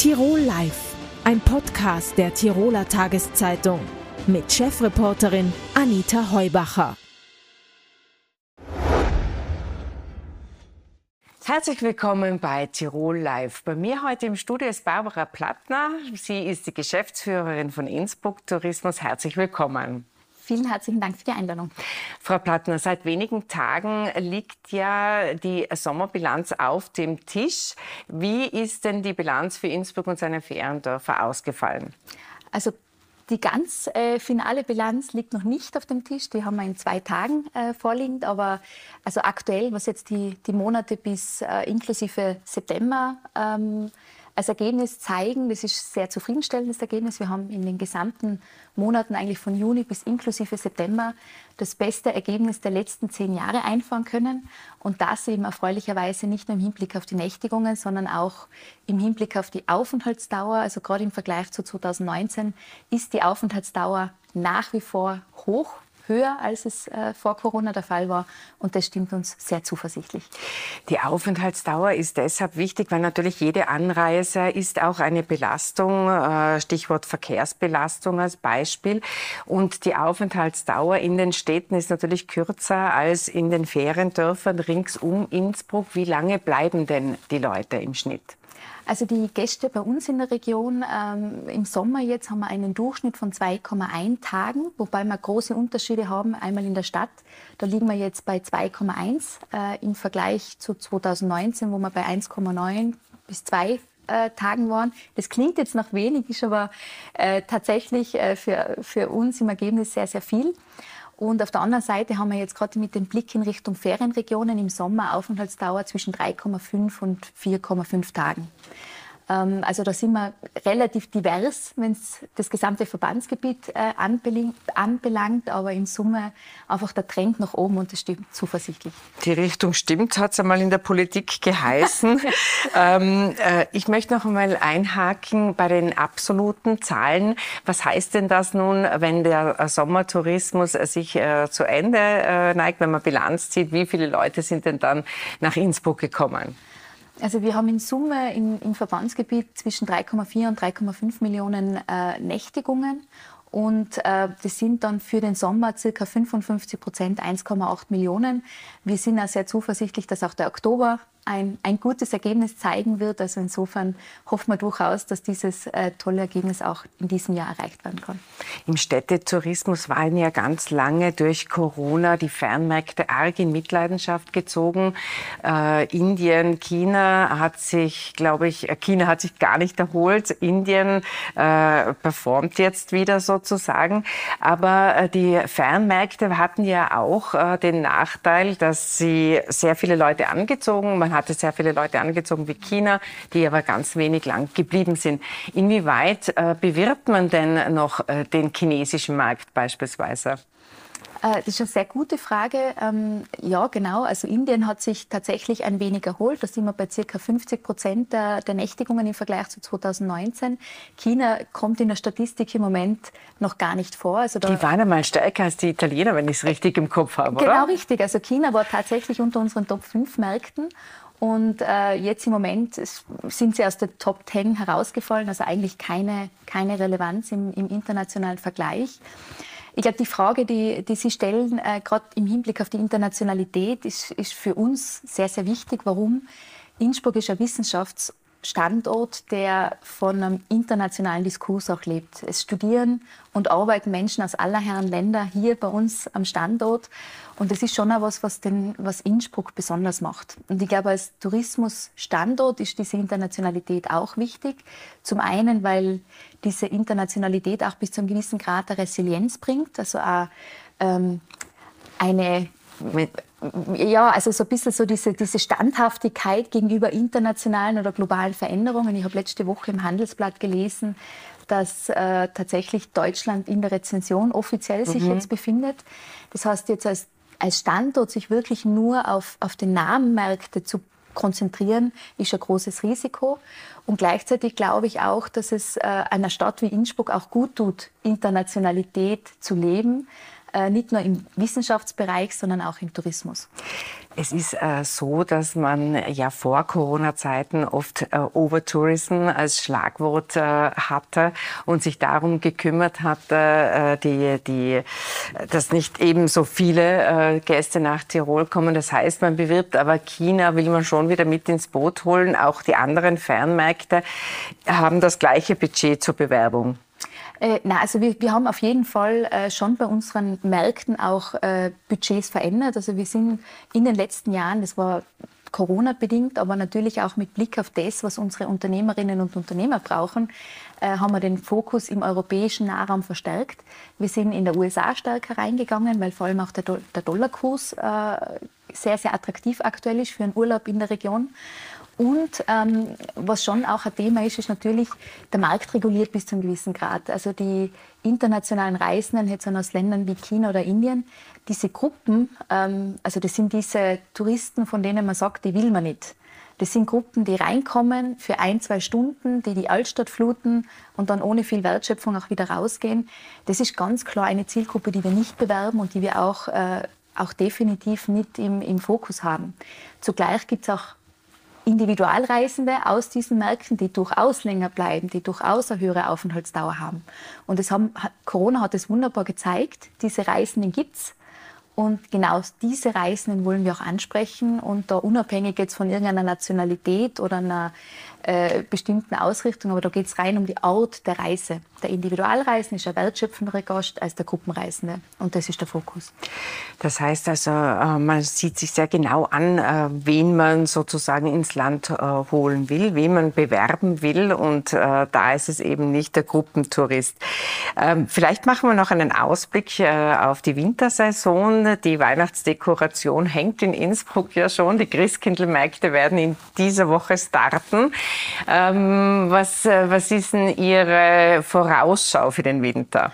Tirol Live, ein Podcast der Tiroler Tageszeitung mit Chefreporterin Anita Heubacher. Herzlich willkommen bei Tirol Live. Bei mir heute im Studio ist Barbara Plattner. Sie ist die Geschäftsführerin von Innsbruck Tourismus. Herzlich willkommen. Vielen herzlichen Dank für die Einladung. Frau Plattner, seit wenigen Tagen liegt ja die Sommerbilanz auf dem Tisch. Wie ist denn die Bilanz für Innsbruck und seine Feriendörfer ausgefallen? Also die ganz äh, finale Bilanz liegt noch nicht auf dem Tisch. Die haben wir in zwei Tagen äh, vorliegend. Aber also aktuell, was jetzt die, die Monate bis äh, inklusive September ähm, als Ergebnis zeigen. Das ist sehr zufriedenstellendes Ergebnis. Wir haben in den gesamten Monaten, eigentlich von Juni bis inklusive September, das beste Ergebnis der letzten zehn Jahre einfahren können. Und das eben erfreulicherweise nicht nur im Hinblick auf die Nächtigungen, sondern auch im Hinblick auf die Aufenthaltsdauer. Also gerade im Vergleich zu 2019 ist die Aufenthaltsdauer nach wie vor hoch höher, als es äh, vor Corona der Fall war. Und das stimmt uns sehr zuversichtlich. Die Aufenthaltsdauer ist deshalb wichtig, weil natürlich jede Anreise ist auch eine Belastung, äh, Stichwort Verkehrsbelastung als Beispiel. Und die Aufenthaltsdauer in den Städten ist natürlich kürzer als in den Feriendörfern rings um Innsbruck. Wie lange bleiben denn die Leute im Schnitt? Also die Gäste bei uns in der Region, ähm, im Sommer jetzt haben wir einen Durchschnitt von 2,1 Tagen, wobei wir große Unterschiede haben. Einmal in der Stadt, da liegen wir jetzt bei 2,1 äh, im Vergleich zu 2019, wo wir bei 1,9 bis 2 äh, Tagen waren. Das klingt jetzt noch wenig, ist aber äh, tatsächlich äh, für, für uns im Ergebnis sehr, sehr viel. Und auf der anderen Seite haben wir jetzt gerade mit dem Blick in Richtung Ferienregionen im Sommer Aufenthaltsdauer zwischen 3,5 und 4,5 Tagen. Ähm, also da sind wir relativ divers, wenn es das gesamte Verbandsgebiet äh, anbelangt, aber in Summe einfach der Trend nach oben und das stimmt zuversichtlich. Die Richtung stimmt, hat es einmal in der Politik geheißen. ähm, äh, ich möchte noch einmal einhaken bei den absoluten Zahlen. Was heißt denn das nun, wenn der Sommertourismus sich äh, zu Ende äh, neigt, wenn man Bilanz zieht? Wie viele Leute sind denn dann nach Innsbruck gekommen? Also wir haben in Summe im, im Verbandsgebiet zwischen 3,4 und 3,5 Millionen äh, Nächtigungen. Und äh, das sind dann für den Sommer circa 55 Prozent, 1,8 Millionen. Wir sind auch sehr zuversichtlich, dass auch der Oktober ein, ein gutes Ergebnis zeigen wird. Also insofern hoffen wir durchaus, dass dieses äh, tolle Ergebnis auch in diesem Jahr erreicht werden kann. Im Städtetourismus waren ja ganz lange durch Corona die Fernmärkte arg in Mitleidenschaft gezogen. Äh, Indien, China hat sich, glaube ich, äh, China hat sich gar nicht erholt. Indien äh, performt jetzt wieder sozusagen. Aber äh, die Fernmärkte hatten ja auch äh, den Nachteil, dass sie sehr viele Leute angezogen. Man hatte sehr viele Leute angezogen wie China, die aber ganz wenig lang geblieben sind. Inwieweit äh, bewirbt man denn noch äh, den chinesischen Markt beispielsweise? Äh, das ist eine sehr gute Frage. Ähm, ja, genau. Also Indien hat sich tatsächlich ein wenig erholt. Da sind wir bei circa 50 Prozent der, der Nächtigungen im Vergleich zu 2019. China kommt in der Statistik im Moment noch gar nicht vor. Also die waren einmal stärker als die Italiener, wenn ich es richtig im Kopf habe, genau oder? Genau richtig. Also China war tatsächlich unter unseren Top 5 Märkten. Und äh, jetzt im Moment sind sie aus der Top 10 herausgefallen, also eigentlich keine, keine Relevanz im, im internationalen Vergleich. Ich glaube, die Frage, die, die Sie stellen, äh, gerade im Hinblick auf die Internationalität, ist, ist für uns sehr, sehr wichtig. Warum? Innsbruck ist ein Wissenschafts- Standort, der von einem internationalen Diskurs auch lebt. Es studieren und arbeiten Menschen aus aller Herren Länder hier bei uns am Standort. Und das ist schon auch was, was, den, was Innsbruck besonders macht. Und ich glaube, als Tourismusstandort ist diese Internationalität auch wichtig. Zum einen, weil diese Internationalität auch bis zu einem gewissen Grad der Resilienz bringt, also auch ähm, eine ja, also so ein bisschen so diese, diese Standhaftigkeit gegenüber internationalen oder globalen Veränderungen. Ich habe letzte Woche im Handelsblatt gelesen, dass äh, tatsächlich Deutschland in der Rezension offiziell sich mhm. jetzt befindet. Das heißt jetzt als, als Standort sich wirklich nur auf, auf den Namenmärkte zu konzentrieren, ist ein großes Risiko. Und gleichzeitig glaube ich auch, dass es äh, einer Stadt wie Innsbruck auch gut tut, Internationalität zu leben nicht nur im Wissenschaftsbereich, sondern auch im Tourismus. Es ist äh, so, dass man ja vor Corona-Zeiten oft äh, Overtourism als Schlagwort äh, hatte und sich darum gekümmert hat, äh, die, die, dass nicht eben so viele äh, Gäste nach Tirol kommen. Das heißt, man bewirbt aber China, will man schon wieder mit ins Boot holen. Auch die anderen Fernmärkte haben das gleiche Budget zur Bewerbung. Äh, na, also wir, wir haben auf jeden Fall äh, schon bei unseren Märkten auch äh, Budgets verändert. Also wir sind in den letzten Jahren, das war Corona bedingt, aber natürlich auch mit Blick auf das, was unsere Unternehmerinnen und Unternehmer brauchen, äh, haben wir den Fokus im europäischen Nahraum verstärkt. Wir sind in der USA stärker reingegangen, weil vor allem auch der, Do der Dollarkurs äh, sehr, sehr attraktiv aktuell ist für einen Urlaub in der Region. Und ähm, was schon auch ein Thema ist, ist natürlich, der Markt reguliert bis zu einem gewissen Grad. Also die internationalen Reisenden jetzt aus Ländern wie China oder Indien, diese Gruppen, ähm, also das sind diese Touristen, von denen man sagt, die will man nicht. Das sind Gruppen, die reinkommen für ein, zwei Stunden, die die Altstadt fluten und dann ohne viel Wertschöpfung auch wieder rausgehen. Das ist ganz klar eine Zielgruppe, die wir nicht bewerben und die wir auch, äh, auch definitiv nicht im, im Fokus haben. Zugleich gibt es auch Individualreisende aus diesen Märkten, die durchaus länger bleiben, die durchaus eine höhere Aufenthaltsdauer haben. Und das haben, Corona hat es wunderbar gezeigt. Diese Reisenden gibt es. Und genau diese Reisenden wollen wir auch ansprechen und da unabhängig jetzt von irgendeiner Nationalität oder einer äh, bestimmten Ausrichtung, aber da geht es rein um die Art der Reise. Der Individualreisende ist ein wertschöpfenderer Gast als der Gruppenreisende und das ist der Fokus. Das heißt also, äh, man sieht sich sehr genau an, äh, wen man sozusagen ins Land äh, holen will, wen man bewerben will und da ist es eben nicht der Gruppentourist. Ähm, vielleicht machen wir noch einen Ausblick auf die Wintersaison. Die Weihnachtsdekoration hängt in Innsbruck ja schon. Die Christkindlmärkte werden in dieser Woche starten. Ähm, was, äh, was ist denn Ihre Vorausschau für den Winter?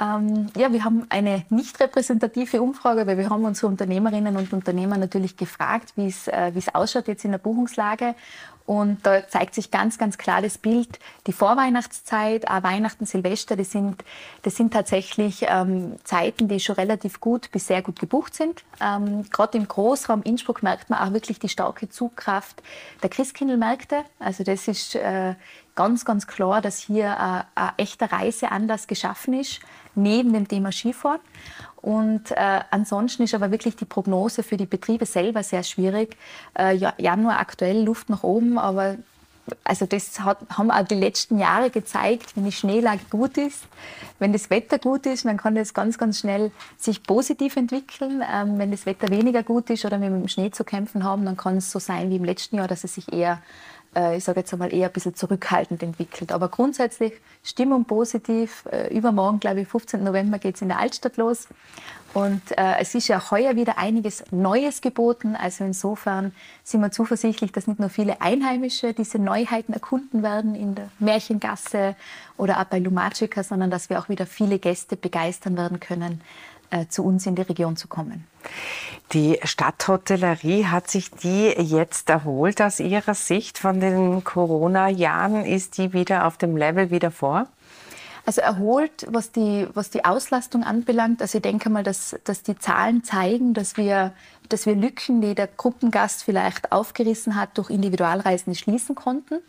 Ähm, ja, wir haben eine nicht repräsentative Umfrage, weil wir haben unsere Unternehmerinnen und Unternehmer natürlich gefragt, wie äh, wie es ausschaut jetzt in der Buchungslage. Und da zeigt sich ganz, ganz klar das Bild. Die Vorweihnachtszeit, auch Weihnachten, Silvester, das sind, das sind tatsächlich ähm, Zeiten, die schon relativ gut bis sehr gut gebucht sind. Ähm, Gerade im Großraum Innsbruck merkt man auch wirklich die starke Zugkraft der Christkindlmärkte. Also das ist äh, ganz, ganz klar, dass hier äh, ein echter Reiseanlass geschaffen ist, neben dem Thema Skifahren. Und äh, ansonsten ist aber wirklich die Prognose für die Betriebe selber sehr schwierig. Äh, ja, Januar aktuell Luft nach oben, aber also das hat, haben auch die letzten Jahre gezeigt, wenn die Schneelage gut ist, wenn das Wetter gut ist, dann kann das ganz, ganz schnell sich positiv entwickeln. Ähm, wenn das Wetter weniger gut ist oder wir mit dem Schnee zu kämpfen haben, dann kann es so sein wie im letzten Jahr, dass es sich eher ich sage jetzt einmal, eher ein bisschen zurückhaltend entwickelt. Aber grundsätzlich Stimmung positiv. Äh, übermorgen, glaube ich, 15. November geht es in der Altstadt los. Und äh, es ist ja heuer wieder einiges Neues geboten. Also insofern sind wir zuversichtlich, dass nicht nur viele Einheimische diese Neuheiten erkunden werden in der Märchengasse oder auch bei Lumacica, sondern dass wir auch wieder viele Gäste begeistern werden können, äh, zu uns in die Region zu kommen. Die Stadthotellerie, hat sich die jetzt erholt aus Ihrer Sicht von den Corona-Jahren? Ist die wieder auf dem Level wie davor? Also erholt, was die, was die Auslastung anbelangt. Also ich denke mal, dass, dass die Zahlen zeigen, dass wir, dass wir Lücken, die der Gruppengast vielleicht aufgerissen hat, durch Individualreisende schließen konnten.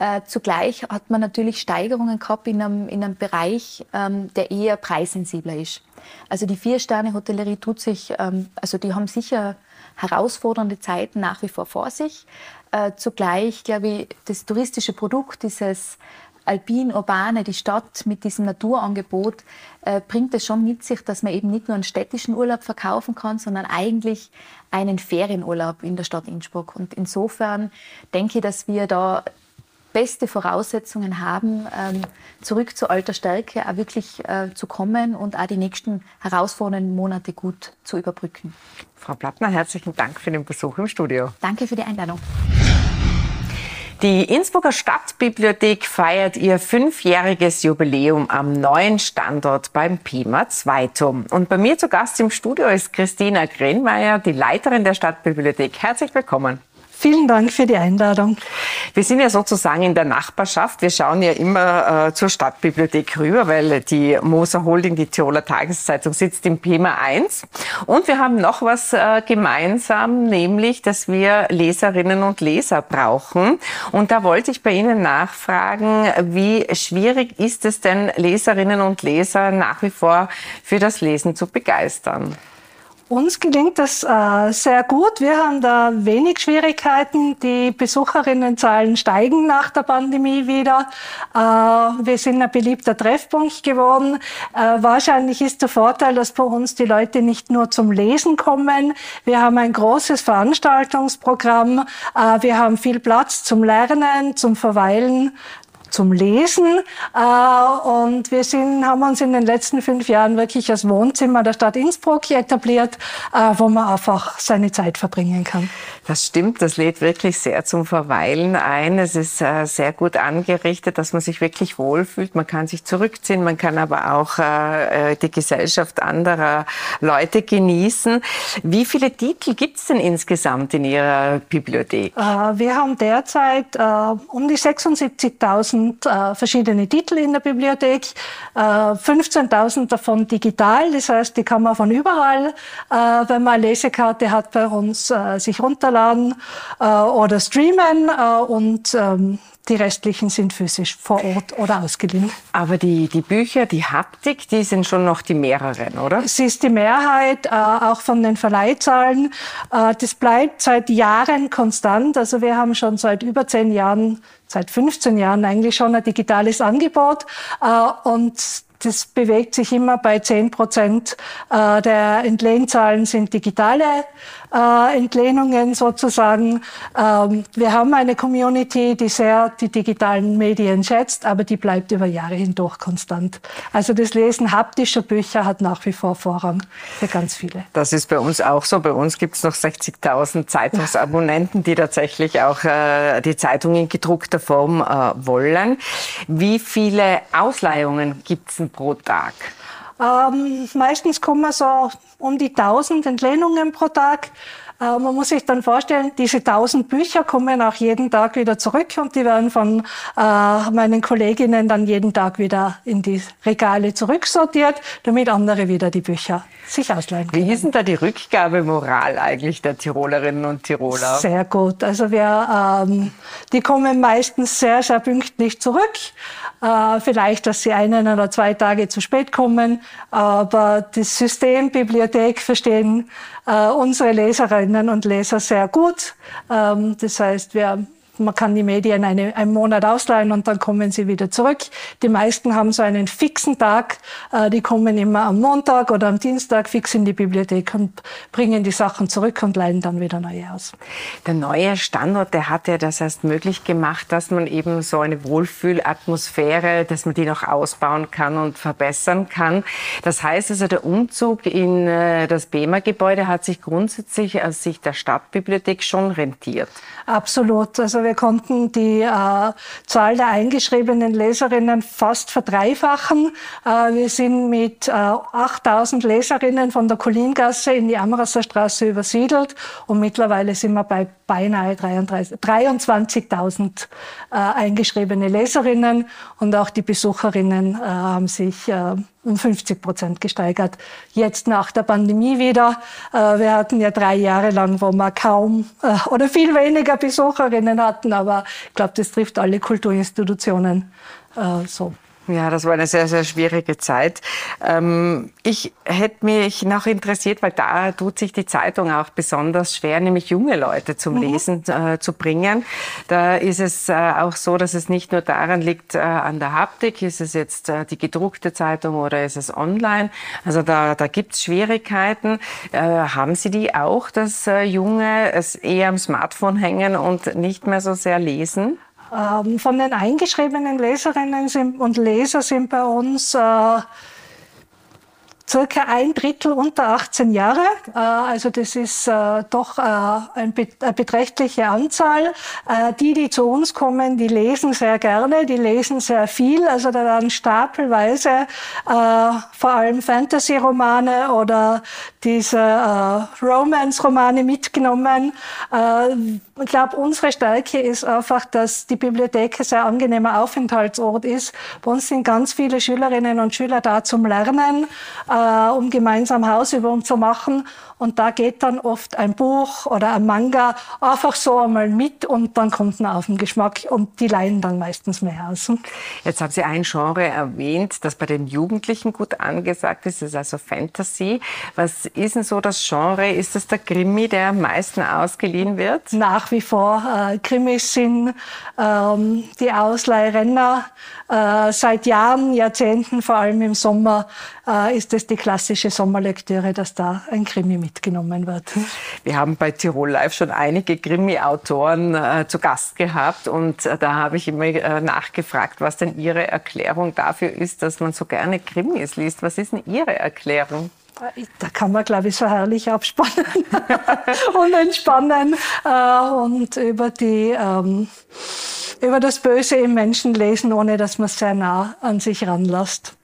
Äh, zugleich hat man natürlich Steigerungen gehabt in einem, in einem Bereich, ähm, der eher preissensibler ist. Also die Vier-Sterne-Hotellerie tut sich, ähm, also die haben sicher herausfordernde Zeiten nach wie vor vor sich. Äh, zugleich, glaube ich, das touristische Produkt, dieses alpin-urbane, die Stadt mit diesem Naturangebot, äh, bringt es schon mit sich, dass man eben nicht nur einen städtischen Urlaub verkaufen kann, sondern eigentlich einen Ferienurlaub in der Stadt Innsbruck. Und insofern denke ich, dass wir da beste Voraussetzungen haben, ähm, zurück zu alter Stärke auch wirklich äh, zu kommen und auch die nächsten herausfordernden Monate gut zu überbrücken. Frau Plattner, herzlichen Dank für den Besuch im Studio. Danke für die Einladung. Die Innsbrucker Stadtbibliothek feiert ihr fünfjähriges Jubiläum am neuen Standort beim Pima Zweitum. Und bei mir zu Gast im Studio ist Christina Grenmeier, die Leiterin der Stadtbibliothek. Herzlich willkommen. Vielen Dank für die Einladung. Wir sind ja sozusagen in der Nachbarschaft. Wir schauen ja immer äh, zur Stadtbibliothek rüber, weil die Moser Holding, die Tiroler Tageszeitung, sitzt im PEMA 1. Und wir haben noch was äh, gemeinsam, nämlich, dass wir Leserinnen und Leser brauchen. Und da wollte ich bei Ihnen nachfragen, wie schwierig ist es denn, Leserinnen und Leser nach wie vor für das Lesen zu begeistern? Uns gelingt das äh, sehr gut. Wir haben da wenig Schwierigkeiten. Die Besucherinnenzahlen steigen nach der Pandemie wieder. Äh, wir sind ein beliebter Treffpunkt geworden. Äh, wahrscheinlich ist der Vorteil, dass bei uns die Leute nicht nur zum Lesen kommen. Wir haben ein großes Veranstaltungsprogramm. Äh, wir haben viel Platz zum Lernen, zum Verweilen zum Lesen. Äh, und wir sind, haben uns in den letzten fünf Jahren wirklich als Wohnzimmer der Stadt Innsbruck etabliert, äh, wo man einfach seine Zeit verbringen kann. Das stimmt, das lädt wirklich sehr zum Verweilen ein. Es ist äh, sehr gut angerichtet, dass man sich wirklich wohlfühlt. Man kann sich zurückziehen, man kann aber auch die Gesellschaft anderer Leute genießen. Wie viele Titel gibt es denn insgesamt in Ihrer Bibliothek? Wir haben derzeit um die 76.000 1000 äh, verschiedene Titel in der Bibliothek, äh, 15.000 davon digital, das heißt, die kann man von überall, äh, wenn man eine Lesekarte hat, bei uns äh, sich runterladen äh, oder streamen äh, und ähm, die restlichen sind physisch vor Ort oder ausgeliehen. Aber die, die Bücher, die Haptik, die sind schon noch die mehreren, oder? Es ist die Mehrheit, äh, auch von den Verleihzahlen. Äh, das bleibt seit Jahren konstant. Also wir haben schon seit über zehn Jahren, seit 15 Jahren eigentlich schon ein digitales Angebot. Äh, und das bewegt sich immer bei 10 Prozent äh, der Entlehnzahlen sind digitale äh, Entlehnungen sozusagen. Ähm, wir haben eine Community, die sehr die digitalen Medien schätzt, aber die bleibt über Jahre hindurch konstant. Also das Lesen haptischer Bücher hat nach wie vor Vorrang für ganz viele. Das ist bei uns auch so. Bei uns gibt es noch 60.000 Zeitungsabonnenten, die tatsächlich auch äh, die Zeitung in gedruckter Form wollen. Wie viele Ausleihungen gibt es pro Tag? Ähm, meistens kommen so um die 1000 Entlehnungen pro Tag. Äh, man muss sich dann vorstellen, diese 1000 Bücher kommen auch jeden Tag wieder zurück und die werden von äh, meinen Kolleginnen dann jeden Tag wieder in die Regale zurücksortiert, damit andere wieder die Bücher sich ausleihen können. Wie ist denn da die Rückgabemoral eigentlich der Tirolerinnen und Tiroler? Sehr gut. Also wir, ähm, die kommen meistens sehr, sehr pünktlich zurück. Äh, vielleicht, dass sie einen oder zwei Tage zu spät kommen. Aber das System Bibliothek verstehen unsere Leserinnen und Leser sehr gut. Ähm, das heißt, wir man kann die Medien eine, einen Monat ausleihen und dann kommen sie wieder zurück. Die meisten haben so einen fixen Tag. Äh, die kommen immer am Montag oder am Dienstag fix in die Bibliothek und bringen die Sachen zurück und leihen dann wieder neue aus. Der neue Standort, der hat ja das erst möglich gemacht, dass man eben so eine Wohlfühlatmosphäre, dass man die noch ausbauen kann und verbessern kann. Das heißt also, der Umzug in äh, das BEMA-Gebäude hat sich grundsätzlich aus Sicht der Stadtbibliothek schon rentiert. Absolut. Also wir konnten die äh, Zahl der eingeschriebenen Leserinnen fast verdreifachen. Äh, wir sind mit äh, 8000 Leserinnen von der Kolingasse in die Amrasser Straße übersiedelt und mittlerweile sind wir bei beinahe 23.000 äh, eingeschriebene Leserinnen und auch die Besucherinnen äh, haben sich äh, um 50 Prozent gesteigert. Jetzt nach der Pandemie wieder. Äh, wir hatten ja drei Jahre lang, wo wir kaum äh, oder viel weniger Besucherinnen hatten, aber ich glaube, das trifft alle Kulturinstitutionen äh, so. Ja, das war eine sehr, sehr schwierige Zeit. Ähm, ich hätte mich noch interessiert, weil da tut sich die Zeitung auch besonders schwer, nämlich junge Leute zum mhm. Lesen äh, zu bringen. Da ist es äh, auch so, dass es nicht nur daran liegt, äh, an der Haptik, ist es jetzt die gedruckte Zeitung oder ist es online. Also da, da gibt es Schwierigkeiten. Haben Sie die auch, dass Junge es eher am Smartphone hängen und nicht mehr so sehr lesen? Ähm, von den eingeschriebenen Leserinnen und Leser sind bei uns äh, circa ein Drittel unter 18 Jahre. Äh, also das ist äh, doch eine beträchtliche Anzahl. Die, die zu uns kommen, die lesen sehr gerne, die lesen sehr viel. Also da werden stapelweise vor allem Fantasy-Romane oder diese Romance-Romane mitgenommen. Ich glaube, unsere Stärke ist einfach, dass die Bibliothek ein sehr angenehmer Aufenthaltsort ist. Bei uns sind ganz viele Schülerinnen und Schüler da zum Lernen, äh, um gemeinsam Hausübungen zu machen. Und da geht dann oft ein Buch oder ein Manga einfach so einmal mit und dann kommt man auf den Geschmack und die leihen dann meistens mehr aus. Jetzt haben Sie ein Genre erwähnt, das bei den Jugendlichen gut angesagt ist, das ist also Fantasy. Was ist denn so das Genre? Ist das der Krimi, der am meisten ausgeliehen wird? Nach wie vor. Äh, Krimis sind ähm, die Ausleihrenner. Äh, seit Jahren, Jahrzehnten, vor allem im Sommer, äh, ist es die klassische Sommerlektüre, dass da ein Krimi mitgenommen wird. Wir haben bei Tirol Live schon einige Krimi-Autoren äh, zu Gast gehabt und äh, da habe ich immer äh, nachgefragt, was denn Ihre Erklärung dafür ist, dass man so gerne Krimis liest. Was ist denn Ihre Erklärung? Da kann man, glaube ich, so herrlich abspannen und entspannen äh, und über die ähm, über das Böse im Menschen lesen, ohne dass man es sehr nah an sich ranlässt.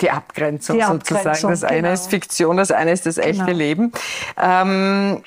Die Abgrenzung, Die Abgrenzung sozusagen. Das genau. eine ist Fiktion, das eine ist das echte genau. Leben. Ähm,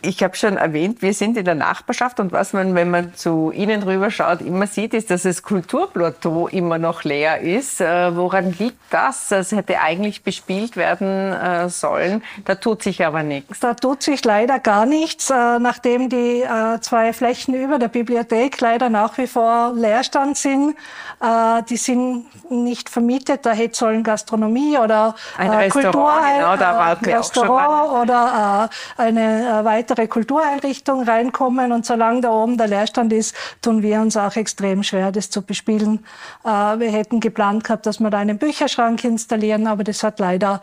ich habe schon erwähnt, wir sind in der Nachbarschaft und was man, wenn man zu Ihnen rüberschaut, immer sieht, ist, dass das Kulturplateau immer noch leer ist. Äh, woran liegt das? Das hätte eigentlich bespielt werden äh, sollen. Da tut sich aber nichts. Da tut sich leider gar nichts, äh, nachdem die äh, zwei Flächen über der Bibliothek leider nach wie vor Leerstand sind. Äh, die sind nicht vermietet. Da hätte sollen Gastronomie oder ein äh, Restaurant, genau, da Restaurant oder eine äh, weitere Kultureinrichtung reinkommen. Und solange da oben der Leerstand ist, tun wir uns auch extrem schwer, das zu bespielen. Äh, wir hätten geplant gehabt, dass wir da einen Bücherschrank installieren, aber das hat leider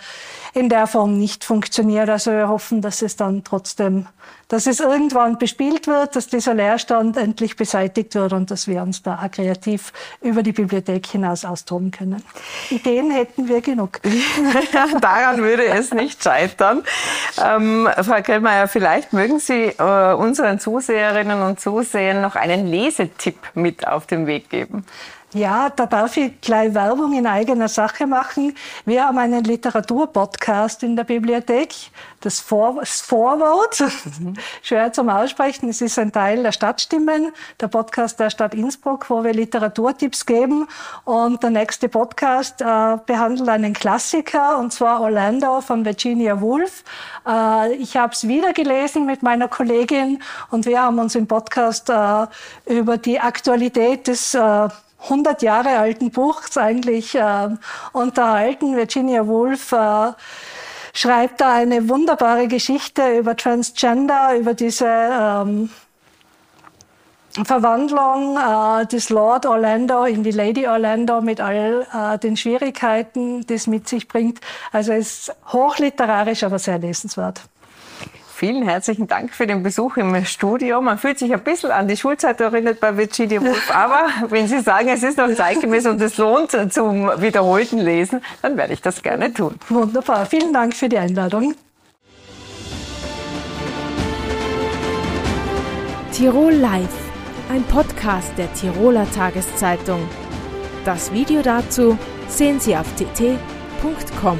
in der Form nicht funktioniert. Also wir hoffen, dass es dann trotzdem, dass es irgendwann bespielt wird, dass dieser Leerstand endlich beseitigt wird und dass wir uns da kreativ über die Bibliothek hinaus austoben können. Ideen hätten wir genug. Daran würde es nicht scheitern. Ähm, Frau Kellmeier, vielleicht mögen Sie äh, unseren Zuseherinnen und Zusehern noch einen Lesetipp mit auf den Weg geben. Ja, da darf ich gleich Werbung in eigener Sache machen. Wir haben einen Literaturpodcast in der Bibliothek, das, Vor das Vorwort, mhm. schwer zum Aussprechen. Es ist ein Teil der Stadtstimmen, der Podcast der Stadt Innsbruck, wo wir Literaturtipps geben. Und der nächste Podcast äh, behandelt einen Klassiker, und zwar Orlando von Virginia Woolf. Äh, ich habe es wieder gelesen mit meiner Kollegin und wir haben uns im Podcast äh, über die Aktualität des äh, 100 Jahre alten Buchs eigentlich äh, unterhalten. Virginia Woolf äh, schreibt da eine wunderbare Geschichte über Transgender, über diese ähm, Verwandlung äh, des Lord Orlando in die Lady Orlando mit all äh, den Schwierigkeiten, die es mit sich bringt. Also es ist hochliterarisch, aber sehr lesenswert. Vielen herzlichen Dank für den Besuch im Studio. Man fühlt sich ein bisschen an die Schulzeit erinnert bei Virginia Woolf, aber wenn Sie sagen, es ist noch zeitgemäß und es lohnt zum wiederholten Lesen, dann werde ich das gerne tun. Wunderbar. Vielen Dank für die Einladung. Tirol Live, ein Podcast der Tiroler Tageszeitung. Das Video dazu sehen Sie auf tt.com.